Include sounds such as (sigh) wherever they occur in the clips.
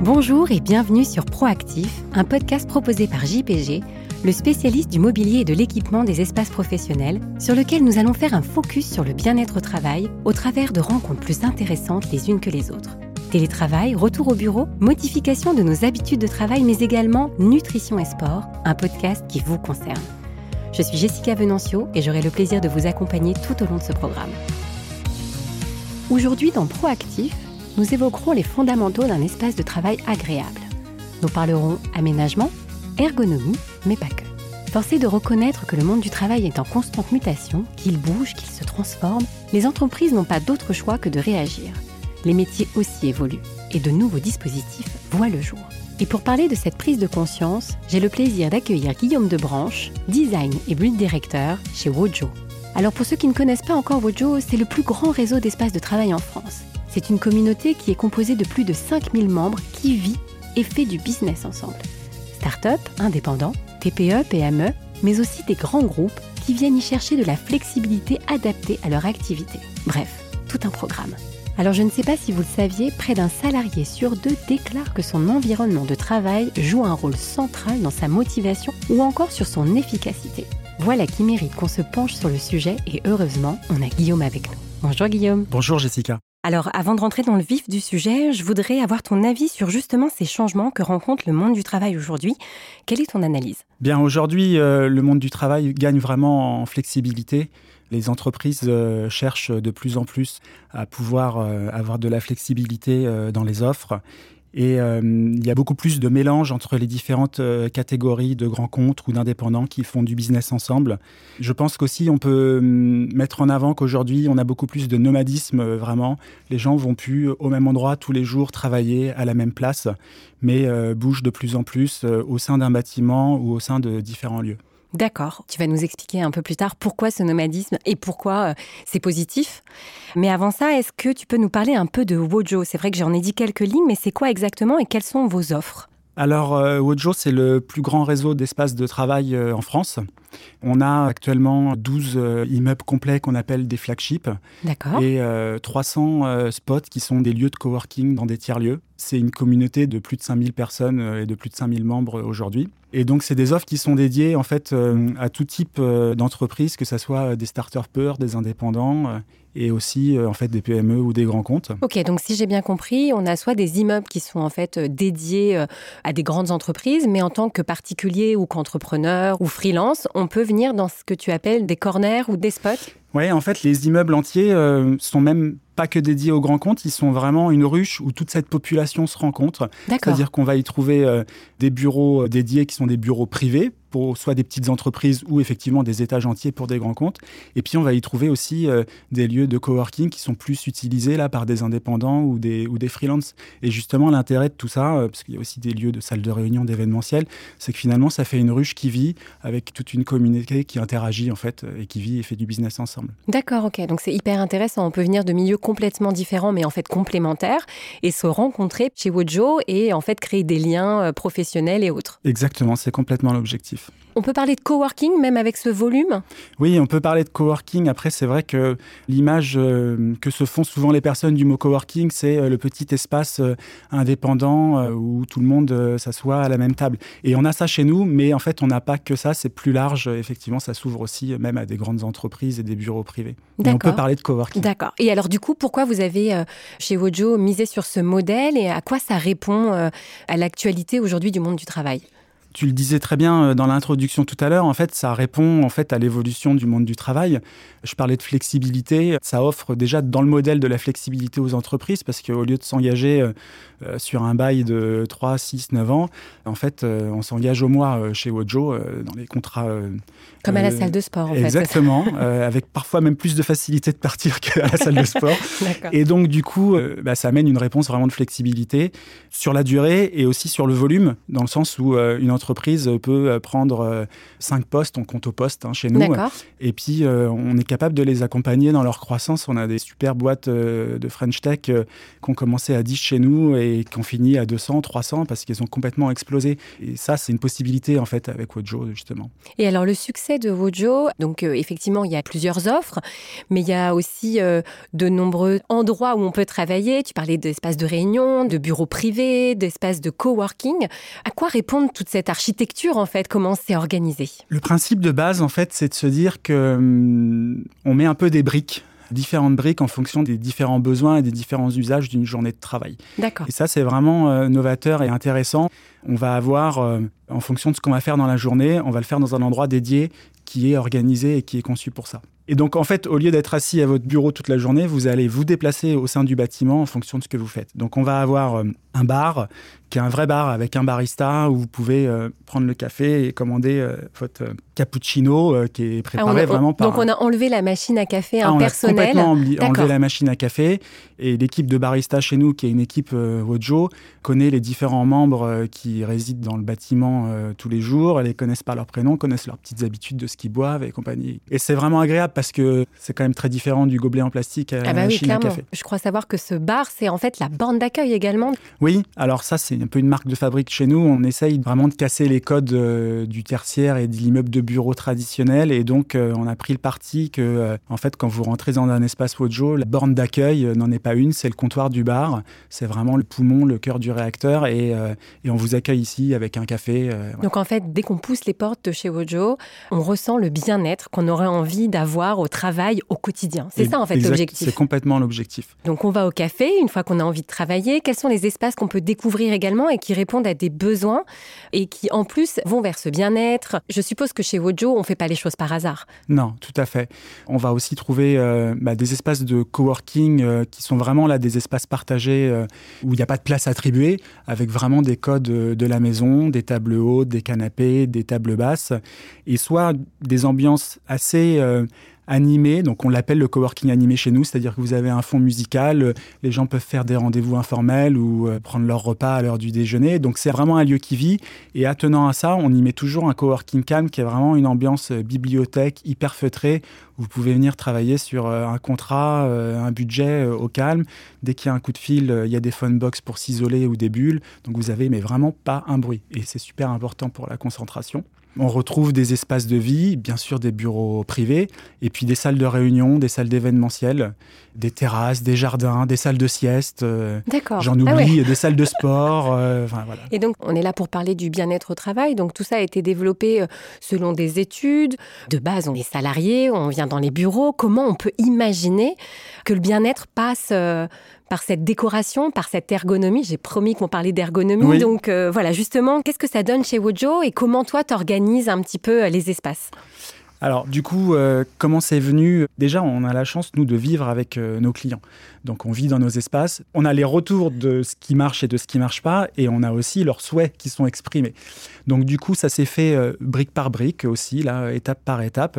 Bonjour et bienvenue sur Proactif, un podcast proposé par JPG, le spécialiste du mobilier et de l'équipement des espaces professionnels, sur lequel nous allons faire un focus sur le bien-être au travail au travers de rencontres plus intéressantes les unes que les autres. Télétravail, retour au bureau, modification de nos habitudes de travail, mais également nutrition et sport, un podcast qui vous concerne. Je suis Jessica Venancio et j'aurai le plaisir de vous accompagner tout au long de ce programme. Aujourd'hui, dans Proactif, nous évoquerons les fondamentaux d'un espace de travail agréable. Nous parlerons aménagement, ergonomie, mais pas que. Forcé de reconnaître que le monde du travail est en constante mutation, qu'il bouge, qu'il se transforme, les entreprises n'ont pas d'autre choix que de réagir. Les métiers aussi évoluent et de nouveaux dispositifs voient le jour. Et pour parler de cette prise de conscience, j'ai le plaisir d'accueillir Guillaume Debranche, design et build director chez Wojo. Alors pour ceux qui ne connaissent pas encore Wojo, c'est le plus grand réseau d'espaces de travail en France. C'est une communauté qui est composée de plus de 5000 membres qui vit et fait du business ensemble. Start-up, indépendants, TPE, PME, mais aussi des grands groupes qui viennent y chercher de la flexibilité adaptée à leur activité. Bref, tout un programme. Alors je ne sais pas si vous le saviez, près d'un salarié sur deux déclare que son environnement de travail joue un rôle central dans sa motivation ou encore sur son efficacité. Voilà qui mérite qu'on se penche sur le sujet et heureusement, on a Guillaume avec nous. Bonjour Guillaume. Bonjour Jessica. Alors, avant de rentrer dans le vif du sujet, je voudrais avoir ton avis sur justement ces changements que rencontre le monde du travail aujourd'hui. Quelle est ton analyse? Bien, aujourd'hui, euh, le monde du travail gagne vraiment en flexibilité. Les entreprises euh, cherchent de plus en plus à pouvoir euh, avoir de la flexibilité dans les offres et euh, il y a beaucoup plus de mélange entre les différentes euh, catégories de grands comptes ou d'indépendants qui font du business ensemble. Je pense qu'aussi on peut hum, mettre en avant qu'aujourd'hui on a beaucoup plus de nomadisme euh, vraiment. Les gens vont plus au même endroit tous les jours travailler à la même place, mais bougent de plus en plus au sein d'un bâtiment ou au sein de différents lieux. D'accord. Tu vas nous expliquer un peu plus tard pourquoi ce nomadisme et pourquoi euh, c'est positif. Mais avant ça, est-ce que tu peux nous parler un peu de Wojo? C'est vrai que j'en ai dit quelques lignes, mais c'est quoi exactement et quelles sont vos offres? Alors, euh, Wojo, c'est le plus grand réseau d'espaces de travail euh, en France. On a actuellement 12 immeubles complets qu'on appelle des flagships. D'accord. Et 300 spots qui sont des lieux de coworking dans des tiers-lieux. C'est une communauté de plus de 5000 personnes et de plus de 5000 membres aujourd'hui. Et donc, c'est des offres qui sont dédiées en fait euh, à tout type euh, d'entreprise, que ce soit des starters peurs, des indépendants euh, et aussi en fait des PME ou des grands comptes. Ok, donc si j'ai bien compris, on a soit des immeubles qui sont en fait dédiés à des grandes entreprises, mais en tant que particulier ou qu'entrepreneur ou freelance, on peut venir dans ce que tu appelles des corners ou des spots. Oui, en fait, les immeubles entiers sont même pas que dédiés aux grands comptes, ils sont vraiment une ruche où toute cette population se rencontre. C'est-à-dire qu'on va y trouver euh, des bureaux euh, dédiés qui sont des bureaux privés pour soit des petites entreprises ou effectivement des étages entiers pour des grands comptes. Et puis on va y trouver aussi euh, des lieux de coworking qui sont plus utilisés là par des indépendants ou des, ou des freelances. Et justement l'intérêt de tout ça, euh, parce qu'il y a aussi des lieux de salles de réunion, d'événementiel, c'est que finalement ça fait une ruche qui vit avec toute une communauté qui interagit en fait et qui vit et fait du business ensemble. D'accord, ok. Donc c'est hyper intéressant. On peut venir de milieux complètement différents mais en fait complémentaires et se rencontrer chez Wojo et en fait créer des liens euh, professionnels et autres. Exactement, c'est complètement l'objectif. On peut parler de coworking même avec ce volume? Oui, on peut parler de coworking. Après, c'est vrai que l'image euh, que se font souvent les personnes du mot coworking, c'est euh, le petit espace euh, indépendant où tout le monde s'assoit à la même table. Et on a ça chez nous, mais en fait, on n'a pas que ça. C'est plus large. Effectivement, ça s'ouvre aussi même à des grandes entreprises et des bureaux privés. on peut parler de coworking. D'accord. Et alors, du coup, pourquoi vous avez chez Wojo misé sur ce modèle et à quoi ça répond à l'actualité aujourd'hui du monde du travail? Tu le disais très bien euh, dans l'introduction tout à l'heure, en fait, ça répond en fait à l'évolution du monde du travail. Je parlais de flexibilité, ça offre déjà dans le modèle de la flexibilité aux entreprises parce qu'au lieu de s'engager euh, euh, sur un bail de 3, 6, 9 ans, en fait, on s'engage au mois chez Wojo dans les contrats. Comme à la salle de sport, en fait. Exactement, (laughs) avec parfois même plus de facilité de partir (laughs) qu'à la salle de sport. et donc, du coup, bah, ça amène une réponse vraiment de flexibilité sur la durée et aussi sur le volume, dans le sens où une entreprise peut prendre cinq postes, on compte au poste hein, chez nous. Et puis, on est capable de les accompagner dans leur croissance. On a des super boîtes de French Tech qui ont commencé à 10 chez nous et qui ont fini à 200, 300 parce qu'ils ont complètement explosé. Et ça, c'est une possibilité en fait avec Wojo justement. Et alors le succès de Wojo, donc effectivement, il y a plusieurs offres, mais il y a aussi de nombreux endroits où on peut travailler. Tu parlais d'espaces de réunion, de bureaux privés, d'espaces de coworking. À quoi répond toute cette architecture en fait Comment c'est organisé? Le principe de base en fait, c'est de se dire que hum, on met un peu des briques différentes briques en fonction des différents besoins et des différents usages d'une journée de travail. D'accord. Et ça, c'est vraiment euh, novateur et intéressant. On va avoir, euh, en fonction de ce qu'on va faire dans la journée, on va le faire dans un endroit dédié qui est organisé et qui est conçu pour ça. Et donc, en fait, au lieu d'être assis à votre bureau toute la journée, vous allez vous déplacer au sein du bâtiment en fonction de ce que vous faites. Donc, on va avoir euh, un bar qui est un vrai bar avec un barista où vous pouvez euh, prendre le café et commander euh, votre cappuccino qui est ah, préparé vraiment par. Donc on a enlevé la machine à café ah, impersonnelle. On a complètement enlevé la machine à café et l'équipe de barista chez nous, qui est une équipe Wojo, connaît les différents membres qui résident dans le bâtiment tous les jours. Elles les connaissent par leur prénom, connaissent leurs petites habitudes de ce qu'ils boivent et compagnie. Et c'est vraiment agréable parce que c'est quand même très différent du gobelet en plastique à ah bah machine à café. Je crois savoir que ce bar, c'est en fait la borne d'accueil également. Oui, alors ça, c'est un peu une marque de fabrique chez nous. On essaye vraiment de casser les codes euh, du tertiaire et de l'immeuble de bureau traditionnel. Et donc, euh, on a pris le parti que, euh, en fait, quand vous rentrez dans un espace Wojo, la borne d'accueil n'en est pas une, c'est le comptoir du bar. C'est vraiment le poumon, le cœur du réacteur. Et, et on vous accueille ici avec un café. Donc, en fait, dès qu'on pousse les portes de chez Wojo, on ressent le bien-être qu'on aurait envie d'avoir au travail, au quotidien. C'est ça, en fait, l'objectif. C'est complètement l'objectif. Donc, on va au café une fois qu'on a envie de travailler. Quels sont les espaces qu'on peut découvrir également et qui répondent à des besoins et qui en plus vont vers ce bien-être? Je suppose que chez Wojo, on ne fait pas les choses par hasard. Non, tout à fait. On va aussi trouver euh, bah, des espaces de coworking euh, qui sont vraiment là des espaces partagés euh, où il n'y a pas de place attribuée, avec vraiment des codes de la maison, des tables hautes, des canapés, des tables basses, et soit des ambiances assez animé. Donc on l'appelle le coworking animé chez nous, c'est-à-dire que vous avez un fond musical, euh, les gens peuvent faire des rendez-vous informels ou euh, prendre leur repas à l'heure du déjeuner. Donc c'est vraiment un lieu qui vit. Et attenant à ça, on y met toujours un coworking calme qui est vraiment une ambiance euh, bibliothèque hyper feutrée. Vous pouvez venir travailler sur un contrat, un budget au calme. Dès qu'il y a un coup de fil, il y a des phone box pour s'isoler ou des bulles. Donc vous avez mais vraiment pas un bruit. Et c'est super important pour la concentration. On retrouve des espaces de vie, bien sûr des bureaux privés, et puis des salles de réunion, des salles d'événementiel, des terrasses, des jardins, des salles de sieste. Euh, D'accord. J'en ah oublie, des salles de sport. Euh, voilà. Et donc, on est là pour parler du bien-être au travail. Donc, tout ça a été développé euh, selon des études. De base, on est salarié, on vient dans les bureaux. Comment on peut imaginer que le bien-être passe par cette décoration, par cette ergonomie? J'ai promis qu'on parlait d'ergonomie. Donc euh, voilà, justement, qu'est-ce que ça donne chez Wojo et comment toi t'organises un petit peu euh, les espaces? Alors du coup, euh, comment c'est venu? Déjà, on a la chance, nous, de vivre avec nos clients. Donc on vit dans nos espaces, on a les retours de ce qui marche et de ce qui marche pas, et on a aussi leurs souhaits qui sont exprimés. Donc du coup, ça s'est fait brique par brique aussi, là, étape par étape.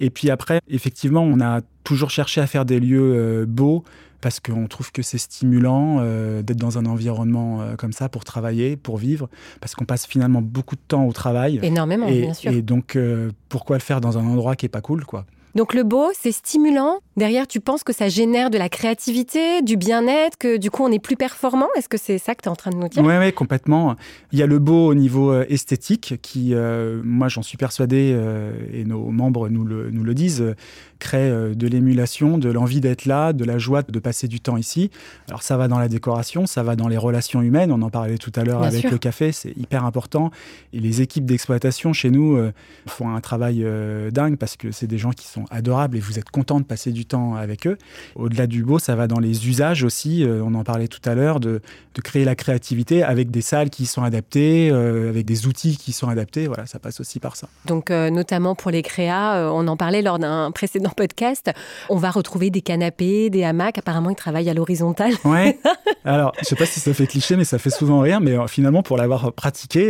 Et puis après, effectivement, on a toujours cherché à faire des lieux beaux, parce qu'on trouve que c'est stimulant euh, d'être dans un environnement euh, comme ça pour travailler, pour vivre, parce qu'on passe finalement beaucoup de temps au travail. Énormément, et, bien sûr. Et donc, euh, pourquoi le faire dans un endroit qui est pas cool, quoi? Donc le beau, c'est stimulant. Derrière, tu penses que ça génère de la créativité, du bien-être, que du coup on est plus performant. Est-ce que c'est ça que tu es en train de nous dire? Oui, ouais, complètement. Il y a le beau au niveau euh, esthétique qui, euh, moi j'en suis persuadé, euh, et nos membres nous le, nous le disent, crée de l'émulation, de l'envie d'être là, de la joie de passer du temps ici. Alors ça va dans la décoration, ça va dans les relations humaines. On en parlait tout à l'heure avec le café, c'est hyper important. Et les équipes d'exploitation chez nous font un travail dingue parce que c'est des gens qui sont adorables et vous êtes content de passer du temps avec eux. Au-delà du beau, ça va dans les usages aussi. Euh, on en parlait tout à l'heure de, créer la créativité avec des salles qui sont adaptées, euh, avec des outils qui sont adaptés. Voilà, ça passe aussi par ça. Donc, euh, notamment pour les créas, on en parlait lors d'un (laughs) précédent podcast. On va retrouver des canapés, des hamacs. Apparemment, ils travaillent à l'horizontale. Ouais. (laughs) Alors, je sais pas si ça fait cliché, mais ça fait souvent rire. Mais finalement, pour l'avoir pratiqué,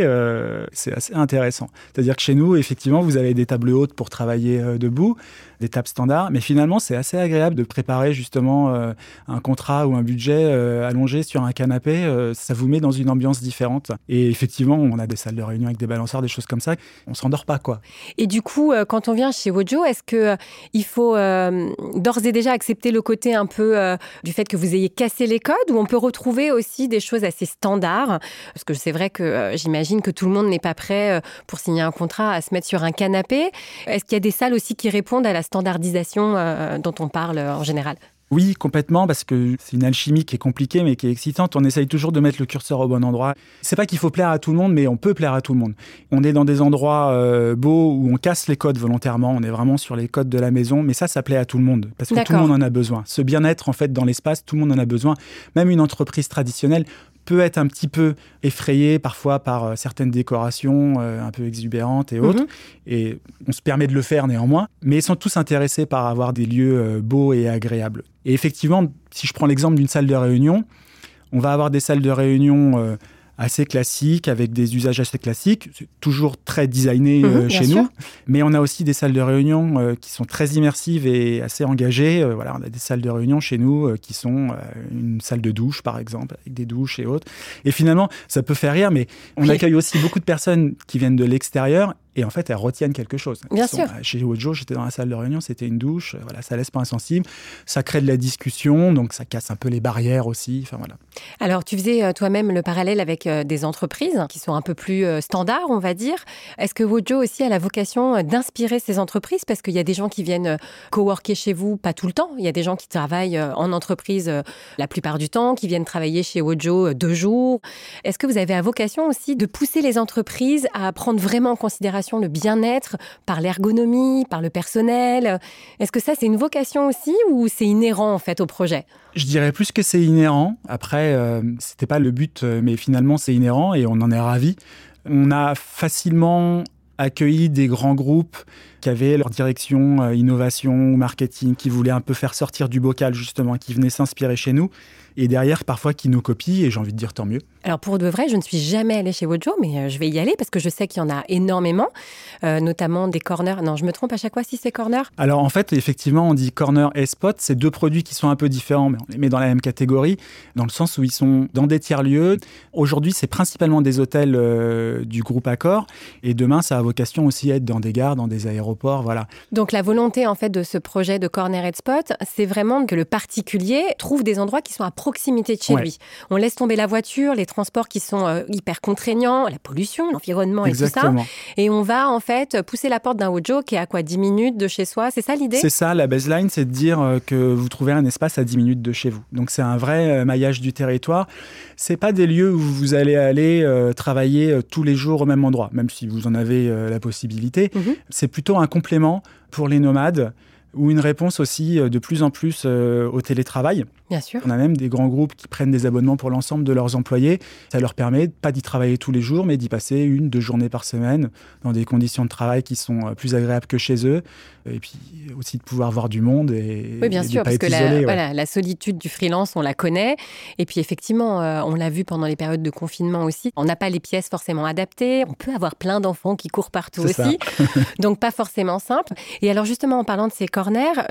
c'est assez intéressant. C'est-à-dire que chez nous, effectivement, vous avez des tables hautes pour travailler debout. Des tables standards. Mais finalement, c'est assez agréable de préparer justement un contrat ou un budget allongé sur un canapé. ça vous met dans une ambiance différente. Et effectivement, on a des salles de réunion avec des balançoires, des choses comme ça. On s'endort pas, quoi. Et du coup, quand on vient chez Wojo, est-ce que il faut d'ores et déjà accepter le côté un peu du fait que vous ayez cassé les codes ou on peut retrouver aussi des choses assez standards? Parce que c'est vrai que j'imagine que tout le monde n'est pas prêt pour signer un contrat à se mettre sur un canapé. Est-ce qu'il y a des salles aussi qui répondent à la standardisation euh, dont on parle euh, en général oui, complètement, parce que c'est une alchimie qui est compliquée, mais qui est excitante. On essaye toujours de mettre le curseur au bon endroit. C'est pas qu'il faut plaire à tout le monde, mais on peut plaire à tout le monde. On est dans des endroits euh, beaux où on casse les codes volontairement. On est vraiment sur les codes de la maison, mais ça, ça plaît à tout le monde, parce que tout le monde en a besoin. Ce bien-être, en fait, dans l'espace, tout le monde en a besoin. Même une entreprise traditionnelle peut être un petit peu effrayé parfois par euh, certaines décorations euh, un peu exubérantes et autres. Mhm. Et on se permet de le faire néanmoins. Mais ils sont tous intéressés par avoir des lieux euh, beaux et agréables. Et effectivement, si je prends l'exemple d'une salle de réunion, on va avoir des salles de réunion assez classique, avec des usages assez classiques. C'est toujours très designé mhm, euh, chez nous. Mais on a aussi des salles de réunion euh, qui sont très immersives et assez engagées. Euh, voilà, on a des salles de réunion chez nous qui sont une salle de douche, par exemple, avec des douches et autres. Et finalement, ça peut faire rire, mais on accueille aussi beaucoup de personnes qui viennent de l'extérieur et en fait, elles retiennent quelque chose. Bien sûr. chez Wojo, j'étais dans la salle de réunion, c'était une douche. Voilà, ça laisse pas insensible. Ça crée de la discussion, donc ça casse un peu les barrières aussi. Enfin voilà. Alors, tu faisais euh, toi-même le parallèle avec euh, des entreprises qui sont un peu plus euh, standards, on va dire. Est-ce que Wojo aussi a la vocation d'inspirer ces entreprises? Parce qu'il y a des gens qui viennent coworker chez vous, pas tout le temps. Il y a des gens qui travaillent en entreprise la plupart du temps, qui viennent travailler chez Wojo deux jours. Est-ce que vous avez la vocation aussi de pousser les entreprises à prendre vraiment en considération le bien-être par l'ergonomie, par le personnel. Est-ce que ça, c'est une vocation aussi ou c'est inhérent en fait au projet? Je dirais plus que c'est inhérent. Après, euh, c'était pas le but, euh, mais finalement, c'est inhérent et on en est ravi. On a facilement accueilli des grands groupes qui avaient leur direction euh, innovation ou marketing, qui voulaient un peu faire sortir du bocal justement, qui venaient s'inspirer chez nous et derrière parfois qui nous copient et j'ai envie de dire tant mieux. Alors pour de vrai, je ne suis jamais allée chez Wojo, mais euh, je vais y aller parce que je sais qu'il y en a énormément, euh, notamment des corners. Non, je me trompe à chaque fois si c'est corner? Alors en fait, effectivement, on dit corner et spot, c'est deux produits qui sont un peu différents, mais on les met dans la même catégorie, dans le sens où ils sont dans des tiers-lieux. Aujourd'hui, c'est principalement des hôtels euh, du groupe Accor, et demain, ça a vocation aussi à être dans des gares, dans des aéroports, voilà. Donc la volonté en fait de ce projet de corner et spot, c'est vraiment que le particulier trouve des endroits qui sont à proximité de chez lui. On laisse tomber la voiture, les transports qui sont euh, hyper contraignants, la pollution, l'environnement et tout ça. Et on va en fait pousser la porte d'un Wojo qui est à quoi 10 minutes de chez soi. C'est ça l'idée? C'est ça, la baseline, c'est de dire euh, que vous trouvez un espace à 10 minutes de chez vous. Donc c'est un vrai euh, maillage du territoire. C'est pas des lieux où vous allez aller travailler tous les jours au même endroit, même si vous en avez la possibilité. Mhm. C'est plutôt un complément pour les nomades ou une réponse aussi de plus en plus au télétravail. Bien sûr. On a même des grands groupes qui prennent des abonnements pour l'ensemble de leurs employés. Ça leur permet pas d'y travailler tous les jours, mais d'y passer une, deux journées par semaine dans des conditions de travail qui sont euh, plus agréables que chez eux. Et puis aussi de pouvoir voir du monde et, oui, bien sûr, parce que la, voilà, la, solitude du freelance, on la connaît. Et puis effectivement, euh, on l'a vu pendant les périodes de confinement aussi. On n'a pas les pièces forcément adaptées. On peut avoir plein d'enfants qui courent partout aussi. (laughs) Donc pas forcément simple. Et alors justement, en parlant de ces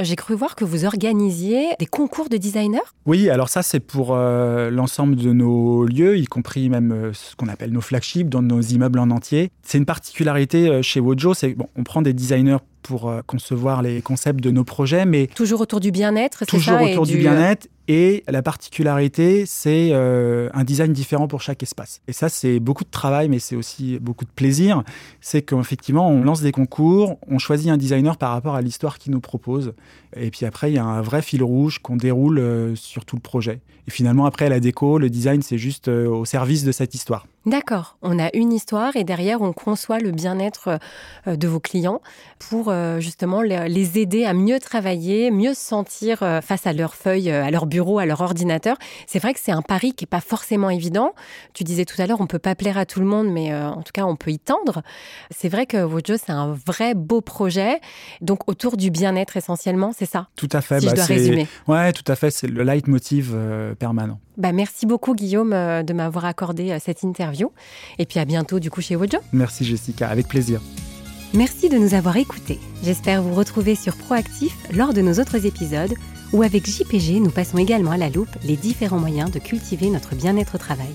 j'ai cru voir que vous organisiez des concours de designers oui, alors ça c'est pour euh, l'ensemble de nos lieux, y compris même euh, ce qu'on appelle nos flagships, dans nos immeubles en entier. C'est une particularité euh, chez Wojo, c'est bon, on prend des designers pour concevoir les concepts de nos projets, mais toujours autour du bien-être, c'est ça Toujours autour du bien-être et la particularité, c'est euh, un design différent pour chaque espace. Et ça, c'est beaucoup de travail, mais c'est aussi beaucoup de plaisir. C'est qu'effectivement, on lance des concours, on choisit un designer par rapport à l'histoire qu'il nous propose. Et puis après, il y a un vrai fil rouge qu'on déroule euh, sur tout le projet. Et finalement, après, la déco, le design, c'est juste euh, au service de cette histoire. D'accord. On a une histoire et derrière, on conçoit le bien-être de vos clients pour justement les aider à mieux travailler, mieux se sentir face à leurs feuilles, à leur bureau, à leur ordinateur. C'est vrai que c'est un pari qui n'est pas forcément évident. Tu disais tout à l'heure, on peut pas plaire à tout le monde, mais en tout cas, on peut y tendre. C'est vrai que Wojo, c'est un vrai beau projet. Donc, autour du bien-être essentiellement, c'est ça? Tout à fait. Si je bah, dois résumer. Ouais, tout à fait. C'est le leitmotiv permanent. Bah, merci beaucoup Guillaume euh, de m'avoir accordé euh, cette interview. Et puis à bientôt du coup chez Wojo. Merci Jessica, avec plaisir. Merci de nous avoir écoutés. J'espère vous retrouver sur Proactif lors de nos autres épisodes où avec JPG nous passons également à la loupe les différents moyens de cultiver notre bien-être au travail.